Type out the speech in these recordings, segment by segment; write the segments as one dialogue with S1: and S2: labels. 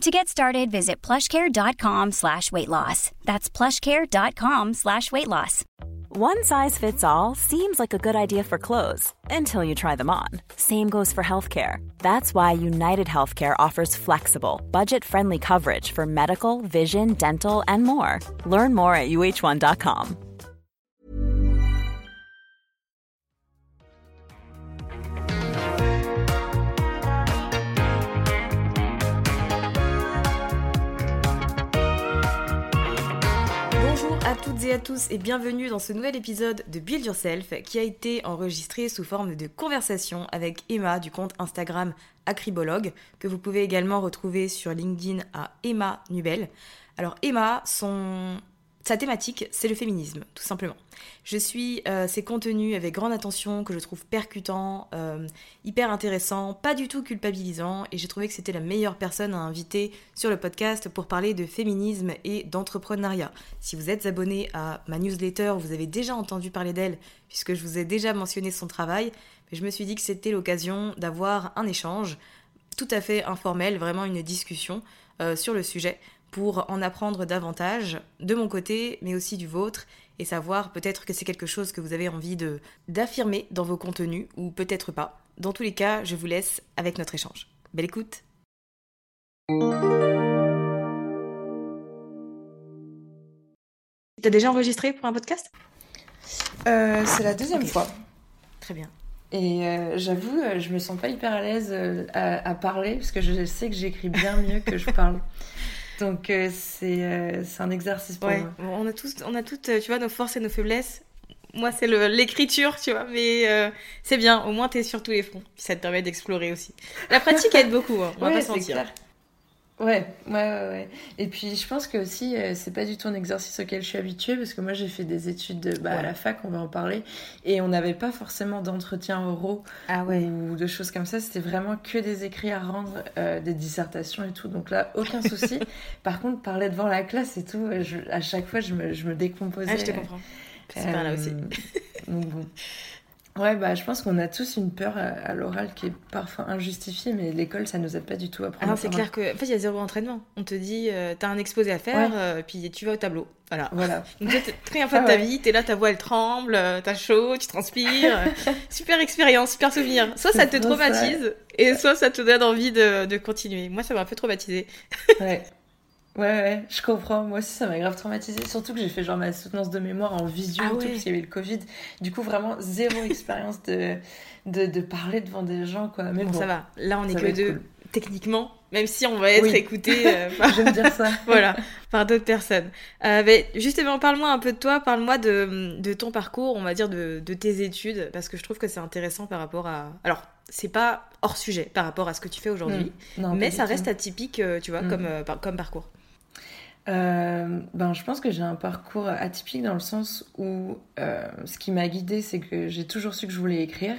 S1: To get started, visit plushcare.com slash weight loss. That's plushcare.com slash weight loss.
S2: One size fits all seems like a good idea for clothes until you try them on. Same goes for healthcare. That's why United Healthcare offers flexible, budget friendly coverage for medical, vision, dental, and more. Learn more at uh1.com.
S3: tous et bienvenue dans ce nouvel épisode de Build Yourself qui a été enregistré sous forme de conversation avec Emma du compte Instagram Acribologue que vous pouvez également retrouver sur LinkedIn à Emma Nubel. Alors Emma, son sa thématique, c'est le féminisme, tout simplement. Je suis euh, ses contenus avec grande attention, que je trouve percutants, euh, hyper intéressants, pas du tout culpabilisants, et j'ai trouvé que c'était la meilleure personne à inviter sur le podcast pour parler de féminisme et d'entrepreneuriat. Si vous êtes abonné à ma newsletter, vous avez déjà entendu parler d'elle, puisque je vous ai déjà mentionné son travail, mais je me suis dit que c'était l'occasion d'avoir un échange tout à fait informel, vraiment une discussion euh, sur le sujet pour en apprendre davantage de mon côté, mais aussi du vôtre, et savoir peut-être que c'est quelque chose que vous avez envie de d'affirmer dans vos contenus, ou peut-être pas. Dans tous les cas, je vous laisse avec notre échange. Belle écoute T'as déjà enregistré pour un podcast?
S4: Euh, c'est la deuxième fois.
S3: Très bien.
S4: Et euh, j'avoue, euh, je me sens pas hyper à l'aise à, à parler parce que je sais que j'écris bien mieux que je parle. Donc euh, c'est euh, c'est un exercice pour
S3: Ouais,
S4: moi.
S3: on a tous, on a toutes, euh, tu vois, nos forces et nos faiblesses. Moi, c'est l'écriture, tu vois, mais euh, c'est bien. Au moins, t'es sur tous les fronts. Puis ça te permet d'explorer aussi. La pratique aide beaucoup, hein, on va pas
S4: clair. Ouais, ouais, ouais, ouais. Et puis je pense que aussi, euh, c'est pas du tout un exercice auquel je suis habituée parce que moi j'ai fait des études de, bah, à la fac, on va en parler, et on n'avait pas forcément d'entretien oraux
S3: Ah
S4: ou de choses comme ça. C'était vraiment que des écrits à rendre, euh, des dissertations et tout. Donc là, aucun souci. Par contre, parler devant la classe et tout, euh, je- à chaque fois, je me, je me décomposais.
S3: Ah, je te comprends. C'est par là aussi.
S4: Euh, donc bon. Ouais, bah, je pense qu'on a tous une peur à, à l'oral qui est parfois injustifiée, mais l'école, ça nous aide pas du tout à
S3: Ah
S4: prendre.
S3: non, c'est clair que, en fait, il y a zéro entraînement. On te dit, euh, t'as un exposé à faire,
S4: Ouais.
S3: euh, puis tu vas au tableau. Voilà.
S4: Voilà.
S3: Donc, première fois de
S4: Ah
S3: ta
S4: ouais.
S3: vie, t'es là, ta voix elle tremble, euh, t'as chaud, tu transpires. super expérience, super souvenir. Soit ça te
S4: ça.
S3: traumatise, et soit ça te donne envie de, de continuer. Moi, ça m'a un peu traumatisé.
S4: Ouais. Ouais, ouais, je comprends. Moi aussi, ça m'a grave traumatisée. Surtout que j'ai fait genre ma soutenance de mémoire en visio
S3: Ah ouais.
S4: parce qu'il y avait le Covid. Du coup, vraiment, zéro expérience de, de, de parler devant des gens, quoi. Mais
S3: Bon,
S4: bon,
S3: ça va. Là, on est que deux,
S4: cool.
S3: techniquement, même si on va être
S4: Oui.
S3: écouté euh, par,
S4: J'aime dire ça.
S3: voilà, par d'autres personnes. Euh, mais justement, parle-moi un peu de toi, parle-moi de, de ton parcours, on va dire de, de tes études, parce que je trouve que c'est intéressant par rapport à. Alors, c'est pas hors sujet par rapport à ce que tu fais aujourd'hui,
S4: Mm.
S3: Mais ça reste atypique, euh, tu vois,
S4: Mm.
S3: comme, euh, par- comme parcours.
S4: Euh, ben, je pense que j'ai un parcours atypique dans le sens où euh, ce qui m'a guidée, c'est que j'ai toujours su que je voulais écrire,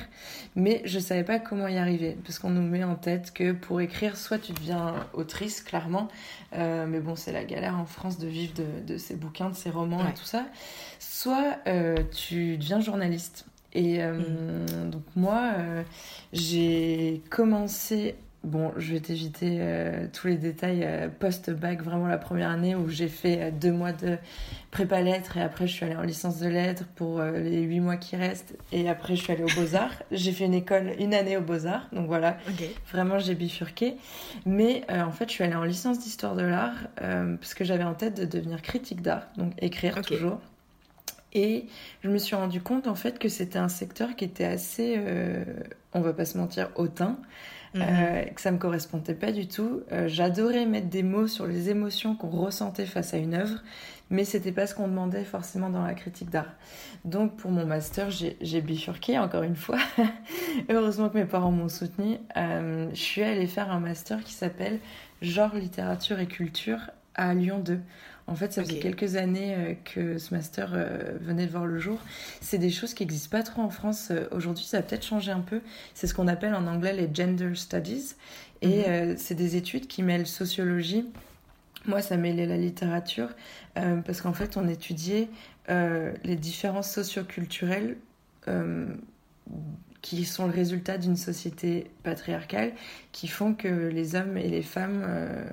S4: mais je savais pas comment y arriver. Parce qu'on nous met en tête que pour écrire, soit tu deviens autrice, clairement, euh, mais bon, c'est la galère en France de vivre de, de ces bouquins, de ces romans
S3: Ouais.
S4: et tout ça, soit tu deviens journaliste. Et euh, donc moi, euh, j'ai commencé Bon, je vais t'éviter euh, tous les détails euh, post-bac, vraiment la première année où j'ai fait euh, deux mois de prépa lettres et après je suis allée en licence de lettres pour les huit mois qui restent et après je suis allée aux Beaux-Arts. j'ai fait une école, une année aux Beaux-Arts, donc voilà, vraiment j'ai bifurqué. Mais en fait, je suis allée en licence d'histoire de l'art parce que j'avais en tête de devenir critique d'art, donc écrire toujours. Et je me suis rendu compte en fait que c'était un secteur qui était assez, on va pas se mentir, hautain. Euh, mhm. que ça me correspondait pas du tout. Euh, j'adorais mettre des mots sur les émotions qu'on ressentait face à une œuvre, mais c'était pas ce qu'on demandait forcément dans la critique d'art. Donc pour mon master, j'ai bifurqué encore une fois. Heureusement que mes parents m'ont soutenu. Euh, je suis allée faire un master qui s'appelle Genre littérature et culture à Lyon 2. En fait, ça faisait quelques années euh, que ce master euh, venait de voir le jour. C'est des choses qui n'existent pas trop en France. Euh, aujourd'hui, ça a peut-être changé un peu. C'est ce qu'on appelle en anglais les gender studies. Et mhm. c'est des études qui mêlent sociologie. Moi, ça mêlait la littérature parce qu'en fait, on étudiait les différences socioculturelles qui sont le résultat d'une société patriarcale qui font que les hommes et les femmes euh,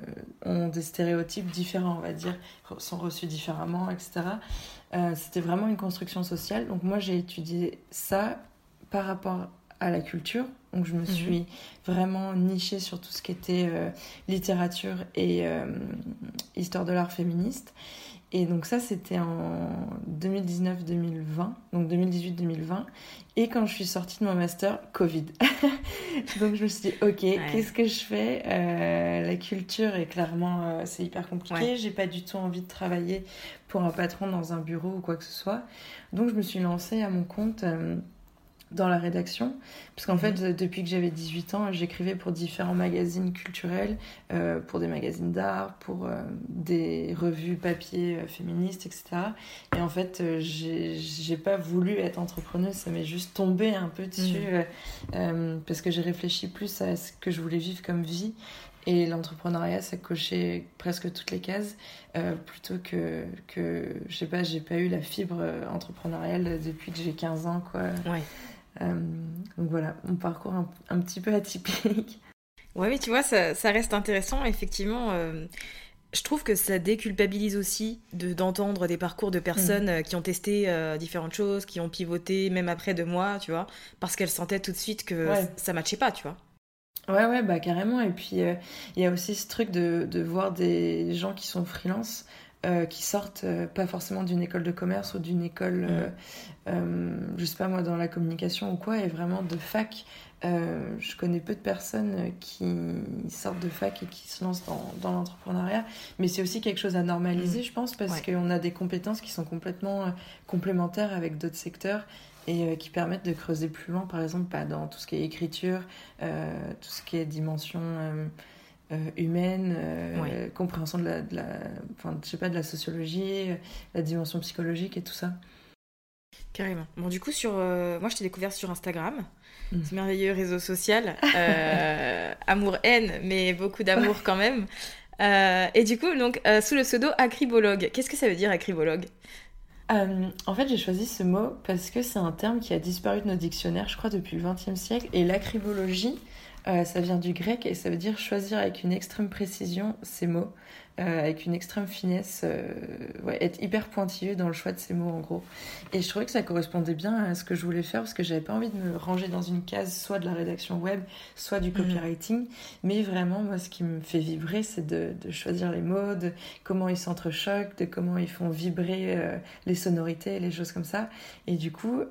S4: ont des stéréotypes différents, on va dire, sont reçus différemment, etc. Euh, c'était vraiment une construction sociale. Donc moi j'ai étudié ça par rapport à la culture. Donc je me mhm. suis vraiment nichée sur tout ce qui était euh, littérature et histoire de l'art féministe. Et donc ça, c'était en 2019-2020, donc 2018-2020. Et quand je suis sortie de mon master, Covid. donc je me suis dit, ok, qu'est-ce que je fais? Euh, La culture est clairement, euh, c'est hyper compliqué. J'ai pas du tout envie de travailler pour un patron dans un bureau ou quoi que ce soit. Donc je me suis lancée à mon compte. Euh, dans la rédaction. Parce qu'en fait, mhm. depuis que j'avais 18 ans, j'écrivais pour différents magazines culturels, euh, pour des magazines d'art, pour euh, des revues papier euh, féministes, etc. Et en fait, j'ai pas voulu être entrepreneuse, ça m'est juste tombé un peu dessus, mhm. parce que j'ai réfléchi plus à ce que je voulais vivre comme vie. Et l'entrepreneuriat, ça cochait presque toutes les cases, plutôt que, que je sais pas, j'ai pas eu la fibre entrepreneuriale depuis que j'ai 15 ans, quoi.
S3: Ouais.
S4: Euh, donc voilà, mon parcours un, petit peu atypique.
S3: Ouais, mais tu vois, ça, ça reste intéressant. Effectivement, euh, je trouve que ça déculpabilise aussi de, d'entendre des parcours de personnes mm. euh, qui ont testé différentes choses, qui ont pivoté, même après deux mois, tu vois, parce qu'elles sentaient tout de suite que ça matchait pas, tu vois.
S4: Ouais, ouais, bah carrément. Et puis, il y a aussi ce truc de, de voir des gens qui sont freelance euh, qui sortent euh, pas forcément d'une école de commerce ou d'une école, euh, je sais pas moi, dans la communication ou quoi, et vraiment de fac. je connais peu de personnes qui sortent de fac et qui se lancent dans, dans l'entrepreneuriat, mais c'est aussi quelque chose à normaliser, mm. je pense, parce qu'on a des compétences qui sont complètement complémentaires avec d'autres secteurs et qui permettent de creuser plus loin, par exemple, pas dans tout ce qui est écriture, tout ce qui est dimension euh, humaine, euh, compréhension de la, de la, enfin, je sais pas, de la sociologie, la dimension psychologique et tout ça.
S3: Carrément. Bon, du coup, sur, euh, moi, je t'ai découvert sur Instagram, mm. ce merveilleux réseau social, amour-haine, mais beaucoup d'amour quand même. et du coup, donc, sous le pseudo acribologue, qu'est-ce que ça veut dire acribologue?
S4: En fait, j'ai choisi ce mot parce que c'est un terme qui a disparu de nos dictionnaires, je crois, depuis le XXe siècle. Et l'acribologie, euh, ça vient du grec et ça veut dire choisir avec une extrême précision ces mots. Euh, avec une extrême finesse, euh, être hyper pointilleux dans le choix de ces mots en gros. Et je trouvais que ça correspondait bien à ce que je voulais faire parce que j'avais pas envie de me ranger dans une case soit de la rédaction web, soit du mhm. copywriting. Mais vraiment, moi, ce qui me fait vibrer, c'est de, choisir les mots, de comment ils s'entrechoquent, de comment ils font vibrer euh, les sonorités, les choses comme ça. Et du coup,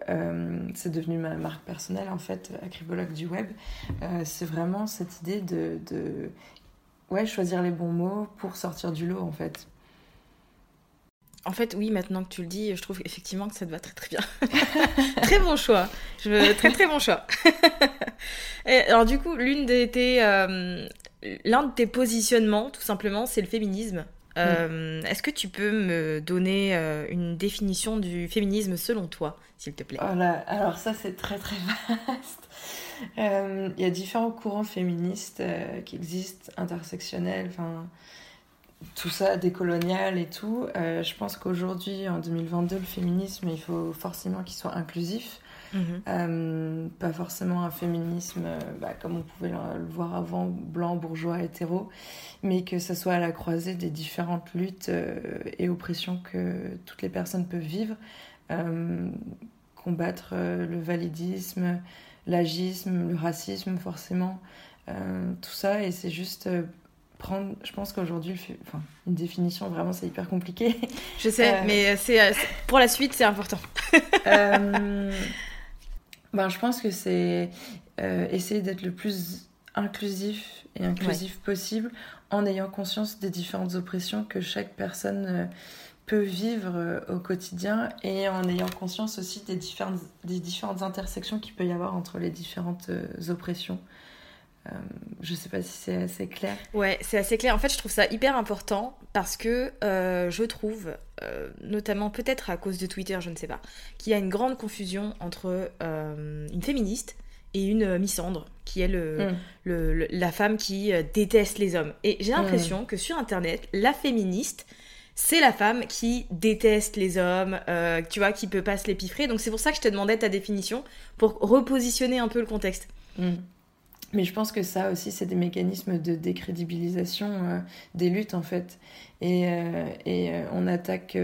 S4: c'est devenu ma marque personnelle en fait, Acribologue du web. c'est vraiment cette idée de ouais, choisir les bons mots pour sortir du lot en fait.
S3: En fait, oui, maintenant que tu le dis, je trouve effectivement que ça te va très très bien. très bon choix. Je veux très très bon choix. alors du coup, l'une de tes, euh, l'un de tes positionnements, tout simplement, c'est le féminisme. Euh, est-ce que tu peux me donner euh, une définition du féminisme selon toi, s'il te plaît?
S4: Oh là, Alors ça, c'est très très vaste. Euh, il y a différents courants féministes euh, qui existent, intersectionnels. Enfin, tout ça décolonial et tout, je pense qu'aujourd'hui, en 2022, le féminisme, il faut forcément qu'il soit inclusif. Mhm. pas forcément un féminisme bah, comme on pouvait le, voir avant, blanc, bourgeois, hétéro, mais que ce soit à la croisée des différentes luttes et oppressions que toutes les personnes peuvent vivre. combattre le validisme, l'agisme, le racisme forcément, euh, tout ça. Et c'est juste euh, prendre, je pense qu'aujourd'hui, enfin, une définition vraiment c'est hyper compliqué.
S3: Je sais, euh, mais c'est pour la suite c'est important.
S4: ben, je pense que c'est essayer d'être le plus inclusif et inclusif possible en ayant conscience des différentes oppressions que chaque personne peut vivre euh, au quotidien et en ayant conscience aussi des différentes, des différentes intersections qu'il peut y avoir entre les différentes euh, oppressions. Euh, je sais pas si c'est assez clair.
S3: Ouais, c'est assez clair. En fait, je trouve ça hyper important parce que je trouve, notamment peut-être à cause de Twitter, je ne sais pas, qu'il y a une grande confusion entre une féministe et une misandre, qui est le, mm. le, la femme qui déteste les hommes. Et j'ai l'impression mm. que sur Internet, la féministe, c'est la femme qui déteste les hommes, euh, tu vois, qui peut pas se l'épiffrer. Donc c'est pour ça que je te demandais ta définition, pour repositionner un peu le contexte.
S4: Mm. Mais je pense que ça aussi, c'est des mécanismes de décrédibilisation euh, des luttes, en fait. Et, euh, et on attaque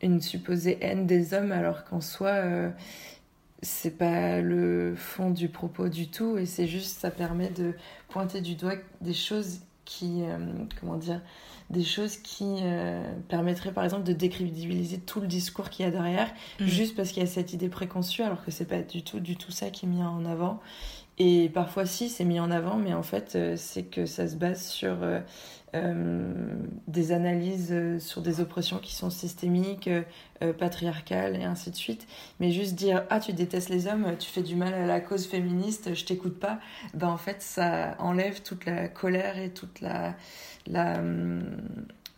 S4: une supposée haine des hommes, alors qu'en soi, c'est pas le fond du propos du tout. Et c'est juste, ça permet de pointer du doigt des choses qui, comment dire, des choses qui euh, permettraient par exemple de décrédibiliser tout le discours qu'il y a derrière, mm. juste parce qu'il y a cette idée préconçue, alors que c'est pas du tout, du tout ça qui est mis en avant. Et parfois, si, c'est mis en avant, mais en fait, euh, c'est que ça se base sur euh, des analyses sur des oppressions qui sont systémiques, patriarcales et ainsi de suite. Mais juste dire Ah, tu détestes les hommes, tu fais du mal à la cause féministe, je t'écoute pas, ben en fait, ça enlève toute la colère et toute la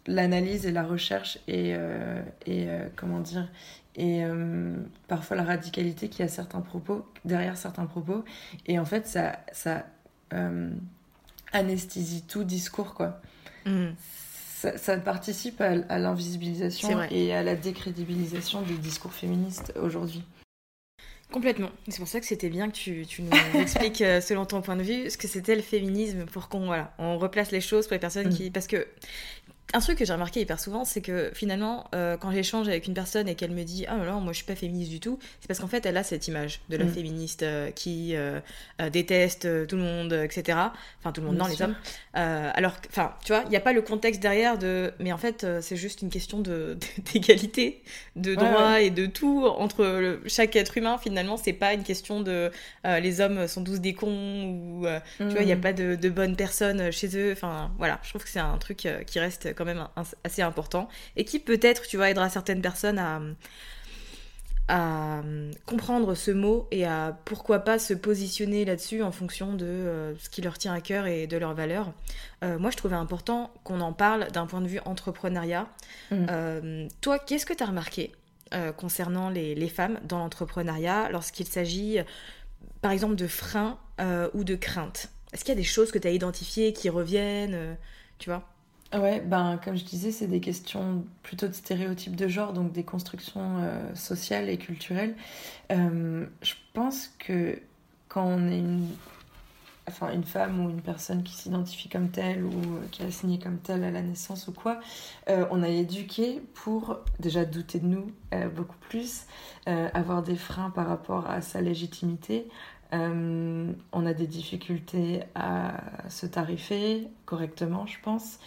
S4: l'analyse et la recherche et, euh, et euh, comment dire et euh, parfois la radicalité qui a certains propos derrière certains propos et en fait ça ça anesthésie tout discours quoi mm. ça, ça, participe à, à l'invisibilisation et à la décrédibilisation des discours féministes aujourd'hui
S3: Complètement. C'est pour ça que c'était bien que tu, tu nous expliques, selon ton point de vue, ce que c'était le féminisme pour qu'on voilà, on replace les choses pour les personnes mm. qui. Parce que un truc que j'ai remarqué hyper souvent, c'est que finalement, euh, quand j'échange avec une personne et qu'elle me dit Ah non, non, moi je suis pas féministe du tout, c'est parce qu'en fait elle a cette image de la mm. féministe euh, qui euh, déteste tout le monde, etc. Enfin, tout le monde, non, les hommes. alors, enfin, tu vois, il n'y a pas le contexte derrière de. Mais en fait, c'est juste une question d'égalité, de, de droit et de tout entre chaque être humain. Finalement, c'est pas une question de les hommes sont tous des cons ou tu vois, il n'y a mm. pas de, de, bonnes personnes chez eux. Enfin, voilà, je trouve que c'est un truc qui reste quand même assez important et qui peut-être, tu vois, aidera certaines personnes à, à comprendre ce mot et à pourquoi pas se positionner là-dessus en fonction de euh, ce qui leur tient à cœur et de leurs valeurs. Euh, moi, je trouvais important qu'on en parle d'un point de vue entrepreneuriat. Mmh. Euh, toi, qu'est-ce que tu as remarqué concernant les, les, femmes dans l'entrepreneuriat lorsqu'il s'agit, par exemple, de freins ou de craintes? Est-ce qu'il y a des choses que tu as identifiées qui reviennent Tu vois?
S4: Ouais, ben, comme je disais, c'est des questions plutôt de stéréotypes de genre, donc des constructions euh, sociales et culturelles. Euh, je pense que quand on est une, enfin, une femme ou une personne qui s'identifie comme telle ou euh, qui a signé comme telle à la naissance ou quoi, on a éduqué pour déjà douter de nous beaucoup plus, avoir des freins par rapport à sa légitimité, on a des difficultés à se tarifer correctement, je pense.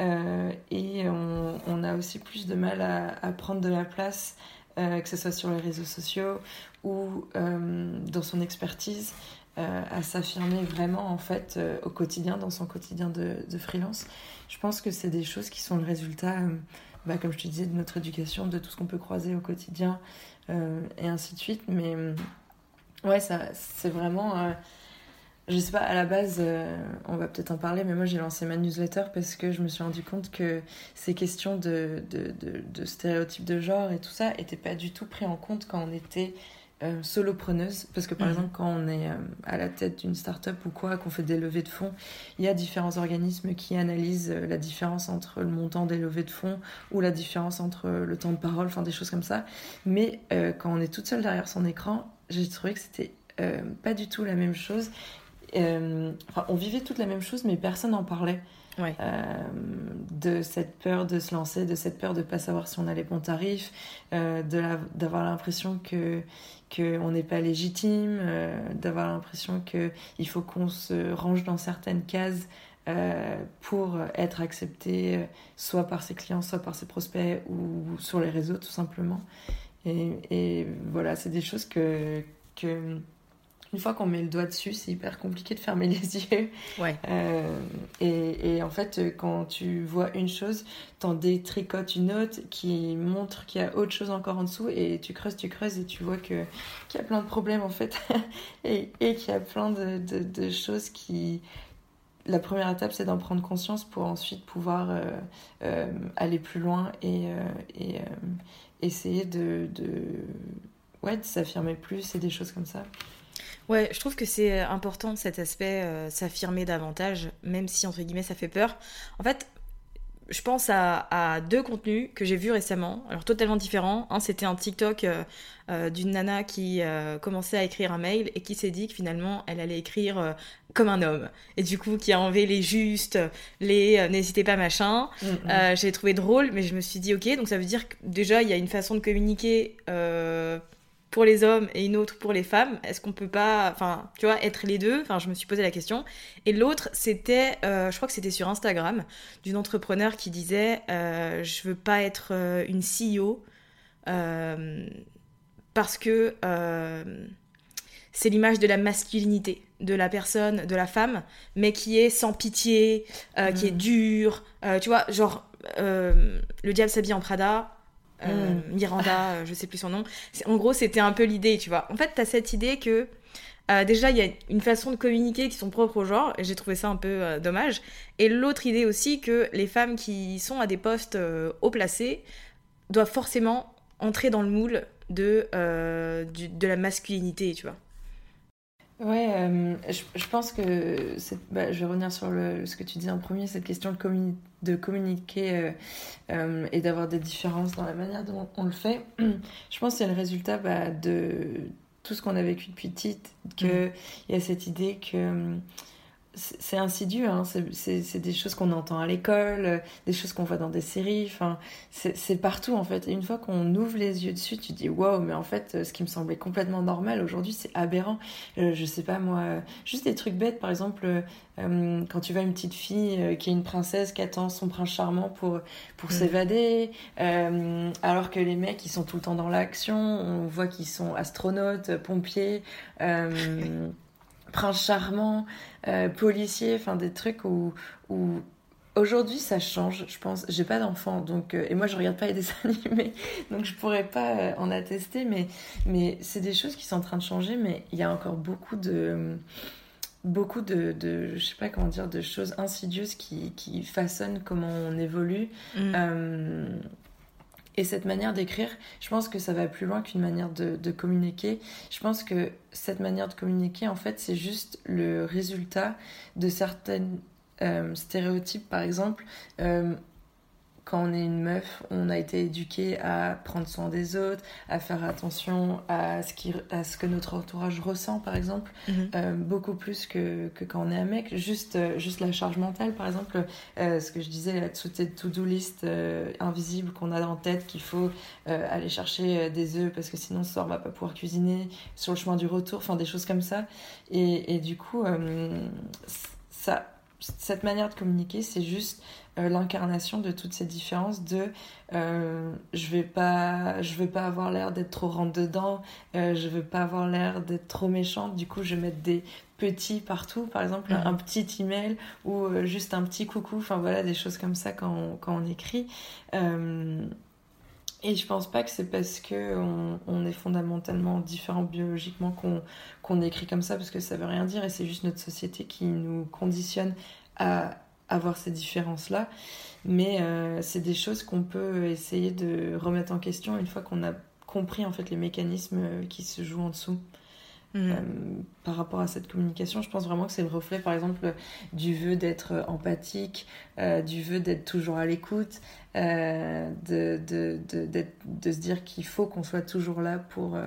S4: Euh, et on, a aussi plus de mal à, prendre de la place, euh, que ce soit sur les réseaux sociaux ou euh, dans son expertise, à s'affirmer vraiment en fait au quotidien, dans son quotidien de, freelance. Je pense que c'est des choses qui sont le résultat, bah, comme je te disais, de notre éducation, de tout ce qu'on peut croiser au quotidien et ainsi de suite. Mais ouais, c'est vraiment je sais pas, à la base, euh, on va peut-être en parler, mais moi j'ai lancé ma newsletter parce que je me suis rendu compte que ces questions de, de, de, stéréotypes de genre et tout ça n'étaient pas du tout pris en compte quand on était euh, solopreneuses. Parce que par mhm. exemple, quand on est euh, à la tête d'une start-up ou quoi, qu'on fait des levées de fonds, il y a différents organismes qui analysent la différence entre le montant des levées de fonds ou la différence entre le temps de parole, enfin des choses comme ça. Mais quand on est toute seule derrière son écran, j'ai trouvé que c'était pas du tout la même chose. Enfin, on vivait toute la même chose, mais personne n'en parlait. Euh, de cette peur de se lancer, de cette peur de ne pas savoir si on a les bons tarifs, euh, d'avoir l'impression que qu'on n'est pas légitime, euh, d'avoir l'impression qu'il faut qu'on se range dans certaines cases pour être accepté soit par ses clients, soit par ses prospects ou sur les réseaux tout simplement. Et, et voilà, c'est des choses que, que une fois qu'on met le doigt dessus, c'est hyper compliqué de fermer les yeux.
S3: Ouais.
S4: Euh, et, et, en fait, quand tu vois une chose, t'en détricotes une autre qui montre qu'il y a autre chose encore en dessous et tu creuses, tu creuses et tu vois que qu'il y a plein de problèmes en fait et, et qu'il y a plein de, de, de, choses qui... La première étape, c'est d'en prendre conscience pour ensuite pouvoir euh, euh, aller plus loin et, et essayer de, de, ouais, de s'affirmer plus et des choses comme ça.
S3: Ouais, je trouve que c'est important cet aspect, euh, s'affirmer davantage, même si entre guillemets ça fait peur. En fait, je pense à, deux contenus que j'ai vus récemment, alors totalement différents. Un, c'était un TikTok euh, euh, d'une nana qui commençait à écrire un mail et qui s'est dit que finalement elle allait écrire comme un homme. Et du coup, qui a enlevé les justes, les n'hésitez pas machin. Mm, mm. j'ai trouvé drôle, mais je me suis dit ok, donc ça veut dire que déjà il y a une façon de communiquer pour les hommes et une autre pour les femmes Est-ce qu'on peut pas, enfin, tu vois, être les deux? Enfin, je me suis posé la question. Et l'autre, c'était, euh, je crois que c'était sur Instagram, d'une entrepreneur qui disait, euh, je veux pas être euh, une CEO euh, parce que c'est l'image de la masculinité de la personne, de la femme, mais qui est sans pitié, qui est mm. dure. tu vois, genre, le diable s'habille en Prada euh, mm. Miranda, euh, je sais plus son nom. En gros, c'était un peu l'idée, tu vois. En fait, t'as cette idée que euh, déjà, il y a une façon de communiquer qui sont propres au genre, et j'ai trouvé ça un peu dommage. Et l'autre idée aussi que les femmes qui sont à des postes haut placés doivent forcément entrer dans le moule de, de la masculinité, tu vois.
S4: Ouais, euh, je, pense que bah, je vais revenir sur le, ce que tu dis en premier, cette question de, de communiquer euh, euh, et d'avoir des différences dans la manière dont on le fait. Je pense que c'est le résultat bah, de tout ce qu'on a vécu depuis petite, qu'il mmh. il y a cette idée que c'est insidieux, hein. c'est des choses qu'on entend à l'école, euh, des choses qu'on voit dans des séries, enfin, c'est partout en fait. Et une fois qu'on ouvre les yeux dessus, tu dis waouh, mais en fait, euh, ce qui me semblait complètement normal aujourd'hui, c'est aberrant. Euh, je sais pas moi, juste des trucs bêtes, par exemple, quand tu vois une petite fille qui est une princesse qui attend son prince charmant pour, pour mm. s'évader, alors que les mecs, ils sont tout le temps dans l'action, on voit qu'ils sont astronautes, pompiers prince charmant, euh, policier, enfin des trucs où, où aujourd'hui ça change, je pense. J'ai pas d'enfant, donc euh, et moi je regarde pas les dessins animés, donc je pourrais pas euh, en attester, mais mais c'est des choses qui sont en train de changer, mais il y a encore beaucoup de beaucoup de, de je sais pas comment dire de choses insidieuses qui, qui façonnent comment on évolue mm. Et cette manière d'écrire, je pense que ça va plus loin qu'une manière de, communiquer. Je pense que cette manière de communiquer, en fait, c'est juste le résultat de certaines euh, stéréotypes. Par exemple, euh, quand on est une meuf, on a été éduqué à prendre soin des autres, à faire attention à ce, qui, à ce que notre entourage ressent, par exemple, mhm. euh, beaucoup plus que, que, quand on est un mec. Juste, euh, juste la charge mentale, par exemple, euh, ce que je disais, la to-do list invisible qu'on a en tête, qu'il faut aller chercher des œufs parce que sinon ce soir on va pas pouvoir cuisiner, sur le chemin du retour, enfin des choses comme ça. Et, et du coup, ça, cette manière de communiquer, c'est juste euh, l'incarnation de toutes ces différences de euh, je vais pas je veux pas avoir l'air d'être trop rentre dedans euh, je veux pas avoir l'air d'être trop méchante. Du coup je vais mettre des petits partout. Par exemple mhm. un petit email ou juste un petit coucou. Enfin voilà des choses comme ça quand on, quand on écrit. Et je pense pas que c'est parce que on, on, est fondamentalement différent biologiquement qu'on qu'on écrit comme ça parce que ça veut rien dire. Et c'est juste notre société qui nous conditionne à avoir ces différences-là. Mais euh, c'est des choses qu'on peut essayer de remettre en question une fois qu'on a compris en fait les mécanismes qui se jouent en dessous.
S3: Mhm.
S4: Euh, par rapport à cette communication. Je pense vraiment que c'est le reflet, par exemple, du vœu d'être empathique, euh, du vœu d'être toujours à l'écoute, euh, de, de, de, de, se dire qu'il faut qu'on soit toujours là pour,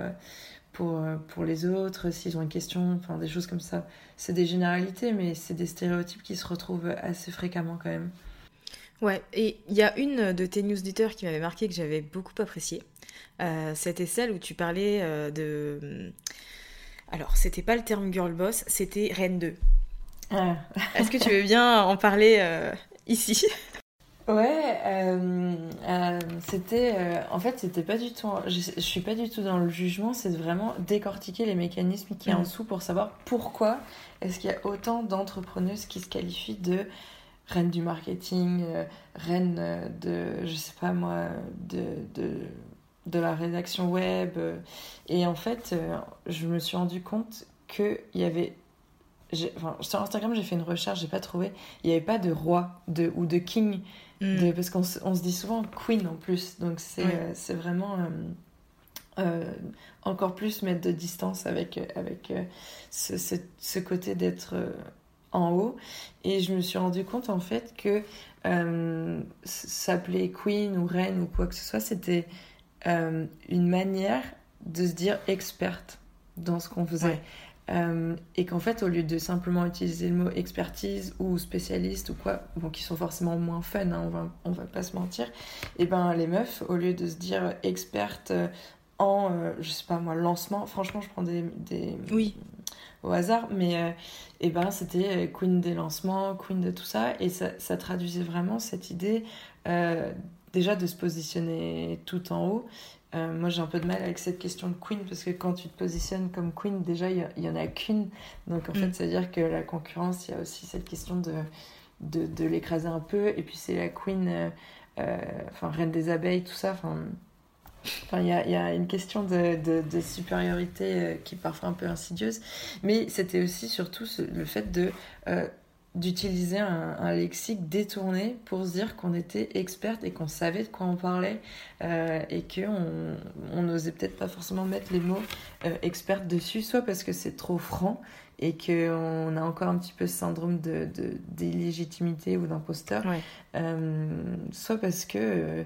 S4: pour, pour les autres, s'ils ont une question, enfin des choses comme ça. C'est des généralités, mais c'est des stéréotypes qui se retrouvent assez fréquemment quand même.
S3: Ouais, et il y a une de tes newsletters qui m'avait marqué que j'avais beaucoup apprécié. C'était celle où tu parlais de alors, c'était pas le terme girl boss, c'était Reine 2. Ah. Est-ce que tu veux bien en parler euh, ici?
S4: Ouais, euh, euh, c'était. en fait, c'était pas du tout. Je, je, suis pas du tout dans le jugement, c'est vraiment décortiquer les mécanismes qui y a en mm. dessous pour savoir pourquoi est-ce qu'il y a autant d'entrepreneuses qui se qualifient de reine du marketing, reine de. Je sais pas moi, de, de de la rédaction web. Et en fait, euh, je me suis rendu compte qu'il y avait. Enfin, sur Instagram, j'ai fait une recherche, j'ai pas trouvé. Il n'y avait pas de roi de, ou de king. De, parce qu'on on se dit souvent queen en plus. Donc c'est c'est vraiment. Euh, euh, encore plus mettre de distance avec, avec ce, ce, ce, côté d'être en haut. Et je me suis rendu compte en fait que s'appeler queen ou reine ou quoi que ce soit, c'était euh, une manière de se dire experte dans ce qu'on faisait. Euh, et qu'en fait, au lieu de simplement utiliser le mot expertise ou spécialiste ou quoi, bon, qui sont forcément moins fun, hein, on, va, on va pas se mentir, et eh ben les meufs, au lieu de se dire experte en, euh, je sais pas moi, lancement, franchement, je prends des. des
S3: oui.
S4: Au hasard, mais et eh ben c'était queen des lancements, queen de tout ça, et ça, ça traduisait vraiment cette idée déjà de se positionner tout en haut. Euh, moi, j'ai un peu de mal avec cette question de queen parce que quand tu te positionnes comme queen, déjà, il y, en a qu'une. Donc, en fait, mm. c'est-à-dire que la concurrence, il y a aussi cette question de, de, de l'écraser un peu. Et puis, c'est la queen, euh, euh, enfin, reine des abeilles, tout ça. Enfin, Enfin, il y a, y a, une question de, de, de, supériorité qui est parfois un peu insidieuse, mais c'était aussi surtout le fait de d'utiliser un, lexique détourné pour se dire qu'on était experte et qu'on savait de quoi on parlait euh, et qu'on on n'osait peut-être pas forcément mettre les mots euh, experte dessus, soit parce que c'est trop franc et qu'on a encore un petit peu ce syndrome de, d'illégitimité ou d'imposteur, euh, soit parce que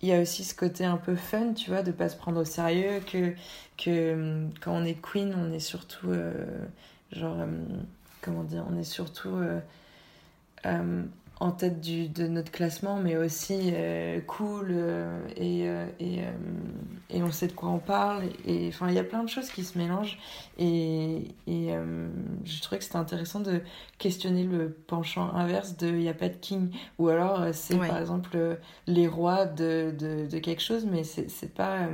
S4: il y a aussi ce côté un peu fun, tu vois, de pas se prendre au sérieux, que, que quand on est queen, on est surtout genre comment dire, on est surtout euh, euh, en tête du, de notre classement, mais aussi euh, cool et, et, et, on sait de quoi on parle. Et enfin, il y a plein de choses qui se mélangent. Et, et je trouvais que c'était intéressant de questionner le penchant inverse de il n'y a pas de king. Ou alors, c'est par exemple les rois de, de, de, quelque chose, mais c'est pas.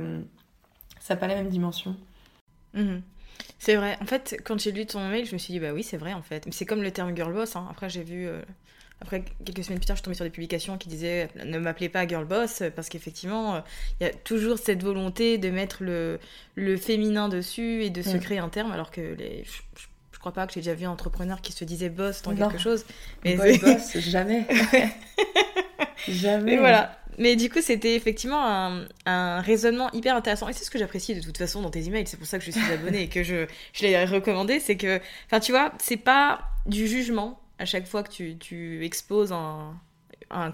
S4: ça n'a pas la même dimension.
S3: Mmh. C'est vrai. En fait, quand j'ai lu ton mail, je me suis dit, bah oui, c'est vrai, en fait. Mais c'est comme le terme girl boss. Hein. Après, j'ai vu. Euh, après, quelques semaines plus tard, je suis tombée sur des publications qui disaient ne m'appelez pas girl boss, parce qu'effectivement, il y a toujours cette volonté de mettre le, le féminin dessus et de se mm. créer un terme, alors que les. Je, crois pas que j'ai déjà vu un entrepreneur qui se disait boss dans quelque chose.
S4: Mais boss, jamais. jamais.
S3: Mais voilà. Mais du coup, c'était effectivement un, raisonnement hyper intéressant. Et c'est ce que j'apprécie de toute façon dans tes emails. C'est pour ça que je suis abonnée et que je, je l'ai recommandé. C'est que, enfin, tu vois, c'est pas du jugement à chaque fois que tu, exposes un,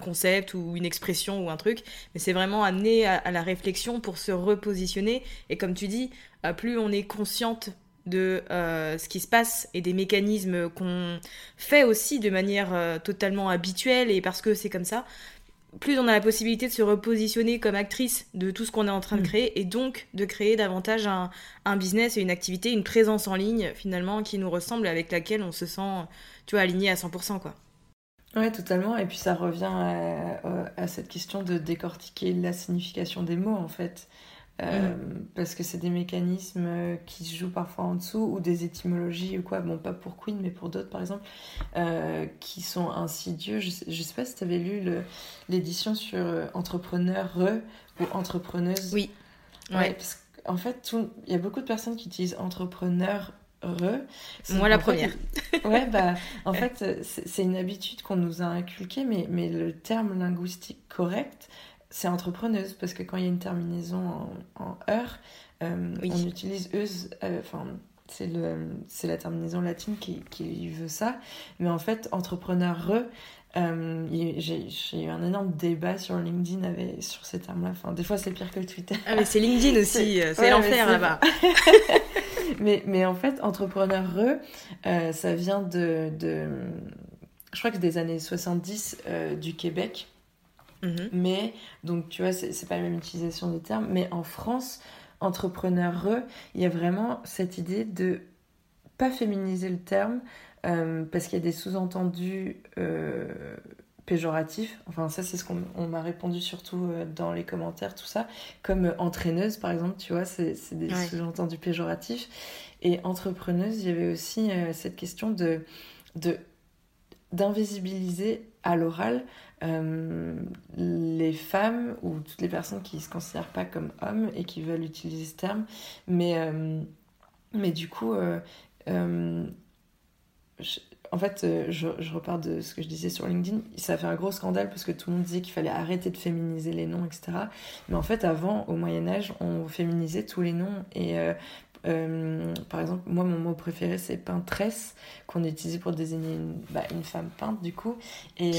S3: concept ou une expression ou un truc, mais c'est vraiment amener à, la réflexion pour se repositionner. Et comme tu dis, euh, plus on est consciente de euh, ce qui se passe et des mécanismes qu'on fait aussi de manière euh, totalement habituelle et parce que c'est comme ça, plus on a la possibilité de se repositionner comme actrice de tout ce qu'on est en train de mm. créer et donc de créer davantage un, un, business et une activité, une présence en ligne finalement qui nous ressemble avec laquelle on se sent, tu vois, aligné à 100% quoi.
S4: Ouais, totalement. Et puis ça revient à, à, cette question de décortiquer la signification des mots en fait. Euh, mm. Parce que c'est des mécanismes euh, qui se jouent parfois en dessous ou des étymologies ou quoi, bon pas pour Queen mais pour d'autres par exemple, euh, qui sont insidieux. Je sais, sais pas si tu avais lu l'édition sur entrepreneur ou entrepreneuse.
S3: Oui.
S4: Ouais, parce qu'en fait, il y a beaucoup de personnes qui utilisent entrepreneur re.
S3: Moi la première.
S4: ouais, bah en fait, c'est une habitude qu'on nous a inculquée, mais, mais le terme linguistique correct, c'est entrepreneuse, parce que quand il y a une terminaison en, heure, euh, on utilise euse, enfin, c'est c'est la terminaison latine qui, qui, veut ça. Mais en fait, entrepreneur euh, j'ai eu un énorme débat sur LinkedIn avec, sur ces termes-là. Enfin, des fois, c'est pire que le Twitter.
S3: Ah, mais c'est LinkedIn aussi, c'est l'enfer là-bas.
S4: mais, mais en fait, entrepreneur euh, ça vient de, de, Je crois que des années 70 euh, du Québec. Mhm. Mais, donc, tu vois, c'est pas la même utilisation des termes. Mais en France, entrepreneur il y a vraiment cette idée de pas féminiser le terme, euh, parce qu'il y a des sous-entendus euh, péjoratifs. Enfin, ça, c'est ce qu'on m'a répondu surtout euh, dans les commentaires, tout ça. Comme entraîneuse, par exemple, tu vois, c'est des sous-entendus péjoratifs. Et entrepreneuse, il y avait aussi cette question de d'invisibiliser à l'oral les femmes ou toutes les personnes qui ne se considèrent pas comme hommes et qui veulent utiliser ce terme. Mais, mais du coup, en fait, euh, je, repars de ce que je disais sur LinkedIn, ça a fait un gros scandale parce que tout le monde disait qu'il fallait arrêter de féminiser les noms, etc. Mais en fait, avant, au Moyen Âge, on féminisait tous les noms et euh, euh, par exemple, moi, mon mot préféré, c'est peintresse, qu'on utilisait pour désigner une, bah, une, femme peinte, du coup. Et,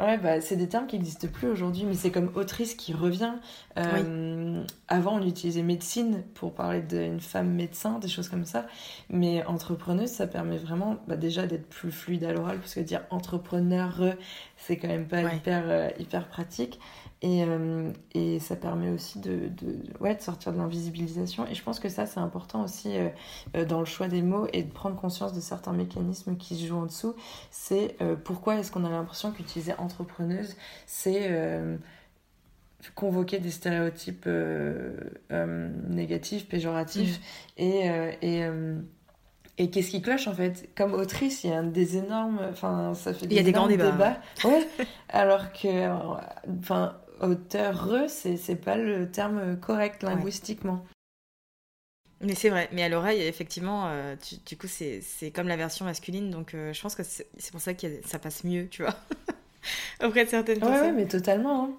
S4: Ouais, bah, c'est des termes qui n'existent plus aujourd'hui, mais c'est comme autrice qui revient. Euh, avant, on utilisait médecine pour parler d'une femme médecin, des choses comme ça. Mais entrepreneuse, ça permet vraiment bah, déjà d'être plus fluide à l'oral, parce que dire entrepreneur, c'est quand même pas hyper, euh, hyper pratique. Et, euh, et, ça permet aussi de, de, ouais, de sortir de l'invisibilisation. Et je pense que ça, c'est important aussi euh, euh, dans le choix des mots et de prendre conscience de certains mécanismes qui se jouent en dessous. C'est pourquoi est-ce qu'on a l'impression qu'utiliser entrepreneuse, c'est convoquer des stéréotypes négatifs, péjoratifs. Mmh. Et, et et qu'est-ce qui cloche en fait? Comme autrice, il y a des énormes. Enfin, ça fait des,
S3: il y a des grands débats. débats.
S4: Ouais. alors que. Enfin, auteur, c'est pas le terme correct linguistiquement.
S3: Mais c'est vrai, mais à l'oreille, effectivement, euh, du coup, c'est comme la version masculine, donc euh, je pense que c'est pour ça que ça passe mieux, tu vois, auprès de certaines personnes.
S4: Ouais, mais totalement. Hein.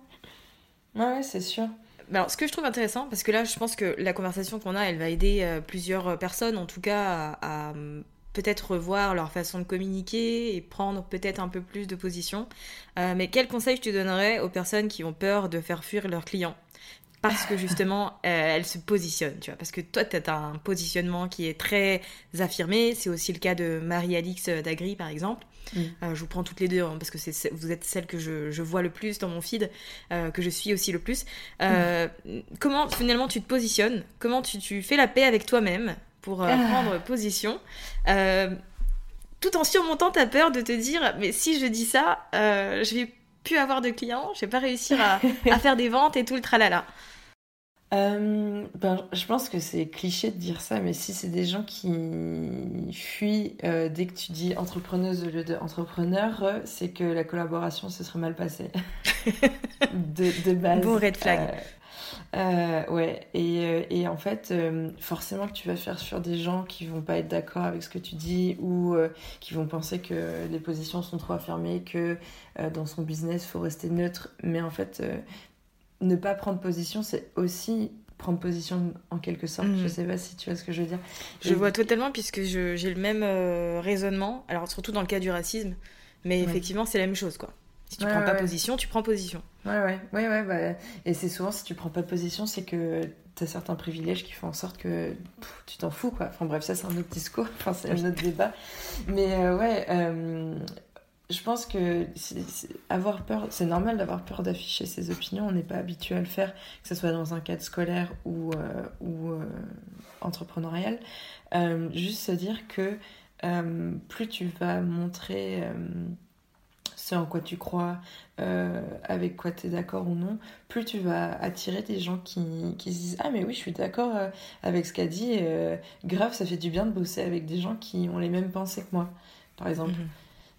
S4: Ouais, ouais c'est sûr.
S3: Alors, ce que je trouve intéressant, parce que là, je pense que la conversation qu'on a, elle va aider euh, plusieurs personnes, en tout cas, à peut-être revoir leur façon de communiquer et prendre peut-être un peu plus de position. Euh, mais quel conseil tu donnerais aux personnes qui ont peur de faire fuir leurs clients? Parce que justement, euh, elles se positionnent, tu vois. Parce que toi, tu as un positionnement qui est très affirmé. C'est aussi le cas de Marie-Alix Dagri, par exemple. Mm. Euh, je vous prends toutes les deux, hein, parce que c'est, vous êtes celle que je, je, vois le plus dans mon feed, que je suis aussi le plus. Mm. Comment, finalement, tu te positionnes? Comment tu, tu fais la paix avec toi-même? Pour euh, ah. prendre position. Euh, tout en surmontant ta peur de te dire, mais si je dis ça, euh, je vais plus avoir de clients, je vais pas réussir à, faire des ventes et tout le tralala.
S4: ben, je pense que c'est cliché de dire ça, mais si c'est des gens qui fuient dès que tu dis entrepreneuse au lieu de entrepreneur, c'est que la collaboration se serait mal passée. de, de, base.
S3: Bon red flag.
S4: Euh, ouais, et, euh, et, en fait, euh, forcément que tu vas faire sur des gens qui vont pas être d'accord avec ce que tu dis ou qui vont penser que les positions sont trop affirmées, que dans son business, il faut rester neutre. Mais en fait, ne pas prendre position, c'est aussi prendre position en quelque sorte. Je Je sais pas si tu vois ce que je veux dire.
S3: Je vois totalement puisque j'ai le même raisonnement, alors surtout dans le cas du racisme, mais effectivement, c'est la même chose, quoi. Si tu prends pas position, tu prends position.
S4: Ouais, ouais, ouais, ouais. Bah, et c'est souvent, si tu prends pas position, c'est que tu as certains privilèges qui font en sorte que tu t'en fous, quoi. Enfin bref, ça, c'est un autre discours, enfin, c'est un autre débat. Mais euh, ouais, euh, je pense que avoir peur, c'est normal d'avoir peur d'afficher ses opinions. On n'est pas habitué à le faire, que ce soit dans un cadre scolaire ou, euh, ou entrepreneurial. juste se dire que plus tu vas montrer en quoi tu crois, euh, avec quoi tu es d'accord ou non, plus tu vas attirer des gens qui, qui se disent Ah, mais oui, je suis d'accord euh, avec ce qu'a dit, euh, grave, ça fait du bien de bosser avec des gens qui ont les mêmes pensées que moi, par exemple.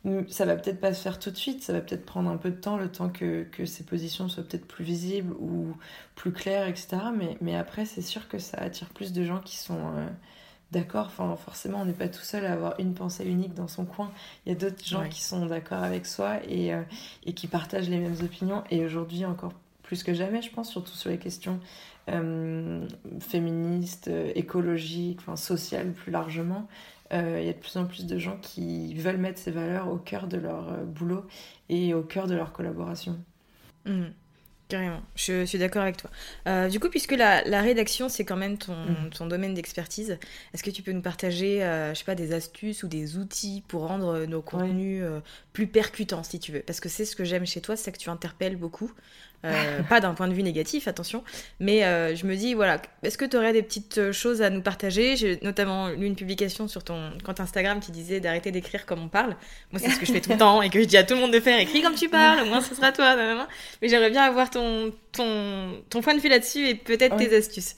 S4: Mhm. Ça va peut-être pas se faire tout de suite, ça va peut-être prendre un peu de temps, le temps que, que ces positions soient peut-être plus visibles ou plus claires, etc. Mais, mais après, c'est sûr que ça attire plus de gens qui sont d'accord, enfin, forcément, on n'est pas tout seul à avoir une pensée unique dans son coin. Il y a d'autres gens qui sont d'accord avec soi et, euh, et qui partagent les mêmes opinions. Et aujourd'hui, encore plus que jamais, je pense, surtout sur les questions euh, féministes, écologiques, enfin, sociales plus largement. Il y a de plus en plus de gens qui veulent mettre ces valeurs au cœur de leur boulot et au cœur de leur collaboration.
S3: Mmh. Carrément, je suis d'accord avec toi. Euh, du coup, puisque la, rédaction, c'est quand même ton, mm. ton domaine d'expertise, est-ce que tu peux nous partager, euh, je sais pas, des astuces ou des outils pour rendre nos contenus euh, plus percutants, si tu veux? Parce que c'est ce que j'aime chez toi, c'est que tu interpelles beaucoup. Euh, pas d'un point de vue négatif, attention. Mais euh, je me dis, voilà, est-ce que tu aurais des petites euh, choses à nous partager? J'ai notamment lu une publication sur ton compte Instagram qui disait d'arrêter d'écrire comme on parle. Moi, c'est ce que je fais tout le temps et que je dis à tout le monde de faire. Écris comme tu parles, au moins ce sera toi. Mais j'aimerais bien avoir ton, ton, ton point de vue là-dessus et peut-être tes astuces.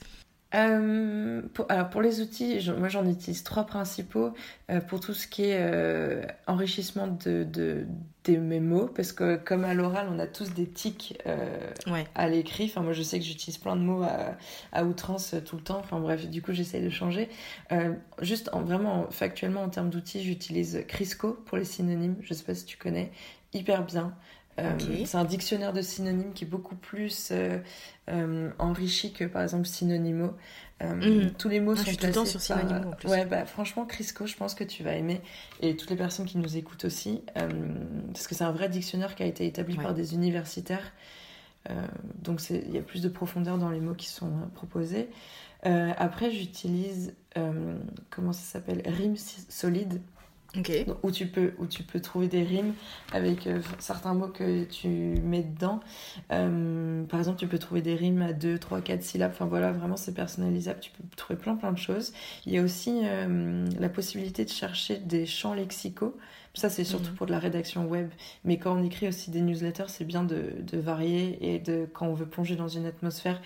S4: Euh, pour, alors pour les outils, moi j'en utilise trois principaux euh, pour tout ce qui est euh, enrichissement de, de, de, mes mots, parce que comme à l'oral on a tous des tics à l'écrit, enfin moi je sais que j'utilise plein de mots à, à, outrance tout le temps, enfin bref du coup j'essaye de changer. juste en, vraiment factuellement en termes d'outils j'utilise Crisco pour les synonymes, je sais pas si tu connais, hyper bien. Euh, c'est un dictionnaire de synonymes qui est beaucoup plus euh, euh, enrichi que par exemple Synonymo. Mhm. Tous les mots ah, sont
S3: je suis sur Synonymo en plus.
S4: Ouais, bah, franchement, Crisco, je pense que tu vas aimer. Et toutes les personnes qui nous écoutent aussi. parce que c'est un vrai dictionnaire qui a été établi par des universitaires. donc il y a plus de profondeur dans les mots qui sont proposés. après, j'utilise, comment ça s'appelle? Solides où, tu peux, où tu peux trouver des rimes avec euh, certains mots que tu mets dedans. Euh, par exemple, tu peux trouver des rimes à 2, 3, 4 syllabes. Enfin voilà, vraiment c'est personnalisable. Tu peux trouver plein plein de choses. Il y a aussi euh, la possibilité de chercher des champs lexicaux. Ça, c'est surtout mhm. pour de la rédaction web. Mais quand on écrit aussi des newsletters, c'est bien de, de, varier et de, quand on veut plonger dans une atmosphère,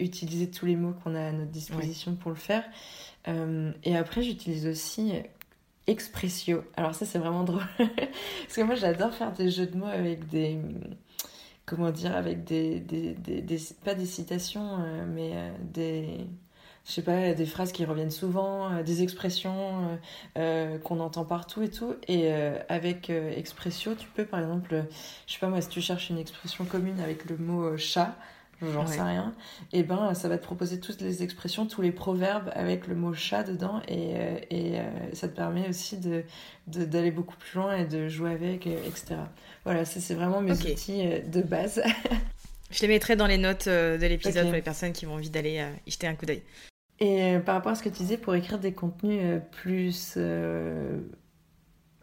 S4: utiliser tous les mots qu'on a à notre disposition pour le faire. et après, j'utilise aussi Expressio. Alors ça c'est vraiment drôle. Parce que moi j'adore faire des jeux de mots avec des... Comment dire Avec des... pas des citations, euh, mais euh, des... Je sais pas, des phrases qui reviennent souvent, euh, des expressions qu'on entend partout et tout. Et avec Expressio, tu peux par exemple, je sais pas moi, si tu cherches une expression commune avec le mot chat, j'en sais rien, et ben ça va te proposer toutes les expressions, tous les proverbes avec le mot chat dedans, et, euh, et euh, ça te permet aussi de d'aller beaucoup plus loin et de jouer avec, euh, etc. Voilà, c'est vraiment mes outils de base.
S3: Je les mettrai dans les notes de l'épisode pour les personnes qui ont envie d'aller y jeter un coup d'œil.
S4: Et par rapport à ce que tu disais, pour écrire des contenus plus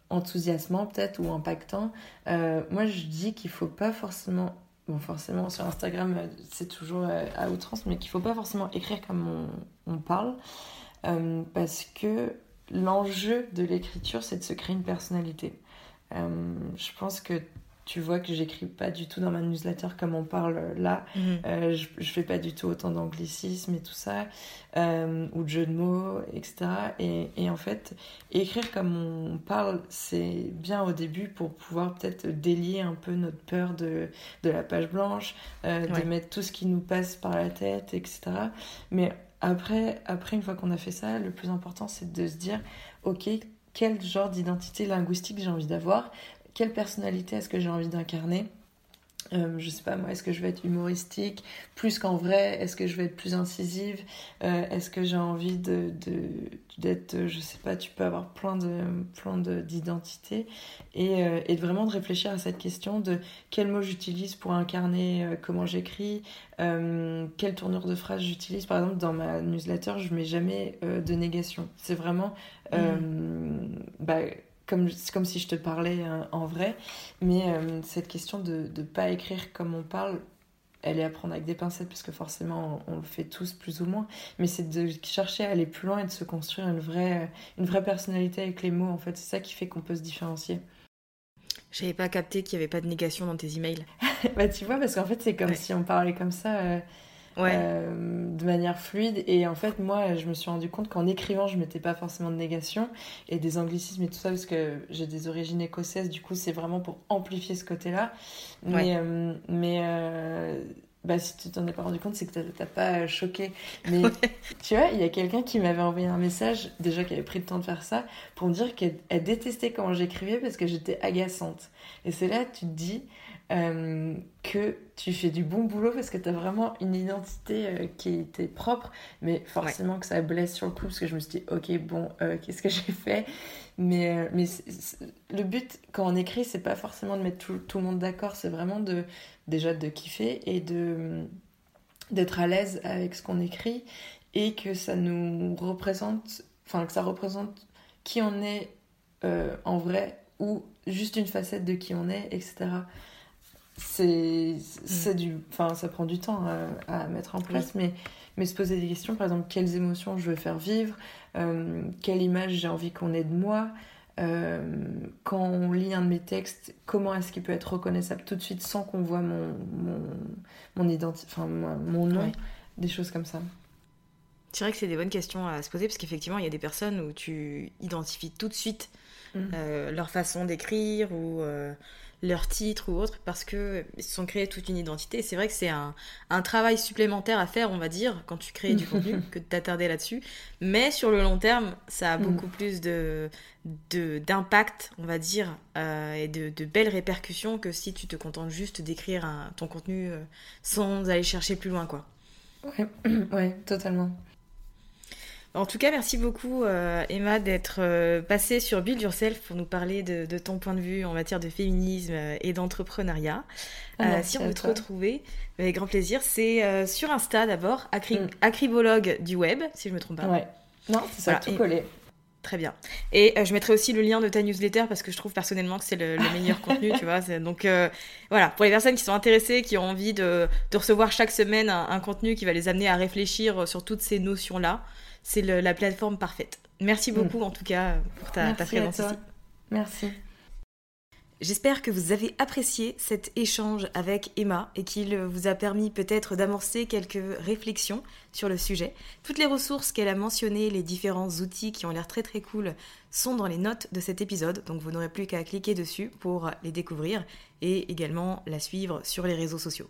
S4: enthousiasmants peut-être ou impactants, moi je dis qu'il faut pas forcément Bon, forcément, sur Instagram, euh, c'est toujours euh, à outrance, mais qu'il faut pas forcément écrire comme on, parle, euh, parce que l'enjeu de l'écriture, c'est de se créer une personnalité. je pense que tu vois que j'écris pas du tout dans ma newsletter comme on parle là. Mhm. Euh, je, je fais pas du tout autant d'anglicisme et tout ça, euh, ou de jeux de mots, etc. Et, et, en fait, écrire comme on parle, c'est bien au début pour pouvoir peut-être délier un peu notre peur de, de la page blanche, euh, de mettre tout ce qui nous passe par la tête, etc. Mais après, après une fois qu'on a fait ça, le plus important, c'est de se dire, ok, quel genre d'identité linguistique j'ai envie d'avoir? Quelle personnalité est-ce que j'ai envie d'incarner? Euh, je sais pas moi, est-ce que je vais être humoristique? Plus qu'en vrai Est-ce que je vais être plus incisive? Euh, Est-ce que j'ai envie de, d'être, je sais pas, tu peux avoir plein de plein d'identités et, euh, et vraiment de réfléchir à cette question de quel mot j'utilise pour incarner comment j'écris, quelle tournure de phrase j'utilise. Par exemple, dans ma newsletter, je mets jamais de négation. C'est vraiment mmh. bah, comme, comme si je te parlais euh, en vrai. Mais euh, cette question de ne pas écrire comme on parle, elle est à prendre avec des pincettes, parce que forcément, on, le fait tous plus ou moins. Mais c'est de chercher à aller plus loin et de se construire une vraie, une vraie personnalité avec les mots, en fait. C'est ça qui fait qu'on peut se différencier.
S3: J'avais pas capté qu'il n'y avait pas de négation dans tes emails.
S4: bah, tu vois, parce qu'en fait, c'est comme si on parlait comme ça. Euh, euh, de manière fluide. Et en fait, moi, je me suis rendu compte qu'en écrivant, je mettais pas forcément de négation et des anglicismes et tout ça, parce que j'ai des origines écossaises, du coup, c'est vraiment pour amplifier ce côté-là. Mais, euh, mais euh, bah, si tu t'en es pas rendu compte, c'est que t'as pas choqué. Mais tu vois, il y a quelqu'un qui m'avait envoyé un message, déjà qui avait pris le temps de faire ça, pour me dire qu'elle détestait comment j'écrivais parce que j'étais agaçante. Et c'est là, tu te dis, euh, que tu fais du bon boulot parce que tu as vraiment une identité euh, qui était propre, mais forcément que ça blesse sur le coup parce que je me suis dit, ok, bon, euh, qu'est-ce que j'ai fait? Mais, mais le but quand on écrit, c'est pas forcément de mettre tout, tout le monde d'accord, c'est vraiment de déjà de kiffer et de d'être à l'aise avec ce qu'on écrit et que ça nous représente, enfin que ça représente qui on est en vrai ou juste une facette de qui on est, etc c'est c'est mm. du enfin ça prend du temps à, mettre en place mais mais se poser des questions par exemple quelles émotions je veux faire vivre euh, quelle image j'ai envie qu'on ait de moi euh, quand on lit un de mes textes comment est-ce qu'il peut être reconnaissable tout de suite sans qu'on voit mon mon enfin mon nom des choses comme ça
S3: c'est vrai que c'est des bonnes questions à se poser parce qu'effectivement il y a des personnes où tu identifies tout de suite mm. euh, leur façon d'écrire ou leur titre ou autre parce que ils se sont créés toute une identité. C'est vrai que c'est un, un, travail supplémentaire à faire, on va dire, quand tu crées du contenu, que de t'attarder là-dessus. Mais sur le long terme, ça a mm. beaucoup plus de d'impact, on va dire, euh, et de, de, belles répercussions que si tu te contentes juste d'écrire ton contenu euh, sans aller chercher plus loin, quoi.
S4: Ouais, ouais totalement.
S3: En tout cas, merci beaucoup euh, Emma d'être euh, passée sur Build Yourself pour nous parler de, ton point de vue en matière de féminisme euh, et d'entrepreneuriat. Ah si on veut te retrouver, avec grand plaisir, c'est sur Insta d'abord, mm. acribologue du web, si je me trompe pas.
S4: Ouais. Non, c'est ça, tout collé.
S3: Très bien. Et je mettrai aussi le lien de ta newsletter parce que je trouve personnellement que c'est le, meilleur contenu, tu vois. Donc voilà, pour les personnes qui sont intéressées, qui ont envie de, recevoir chaque semaine un, contenu qui va les amener à réfléchir sur toutes ces notions-là, c'est la plateforme parfaite. Merci beaucoup en tout cas pour ta, présence ici.
S4: Merci.
S3: J'espère que vous avez apprécié cet échange avec Emma et qu'il vous a permis peut-être d'amorcer quelques réflexions sur le sujet. Toutes les ressources qu'elle a mentionnées, les différents outils qui ont l'air très très cool, sont dans les notes de cet épisode, donc vous n'aurez plus qu'à cliquer dessus pour les découvrir et également la suivre sur les réseaux sociaux.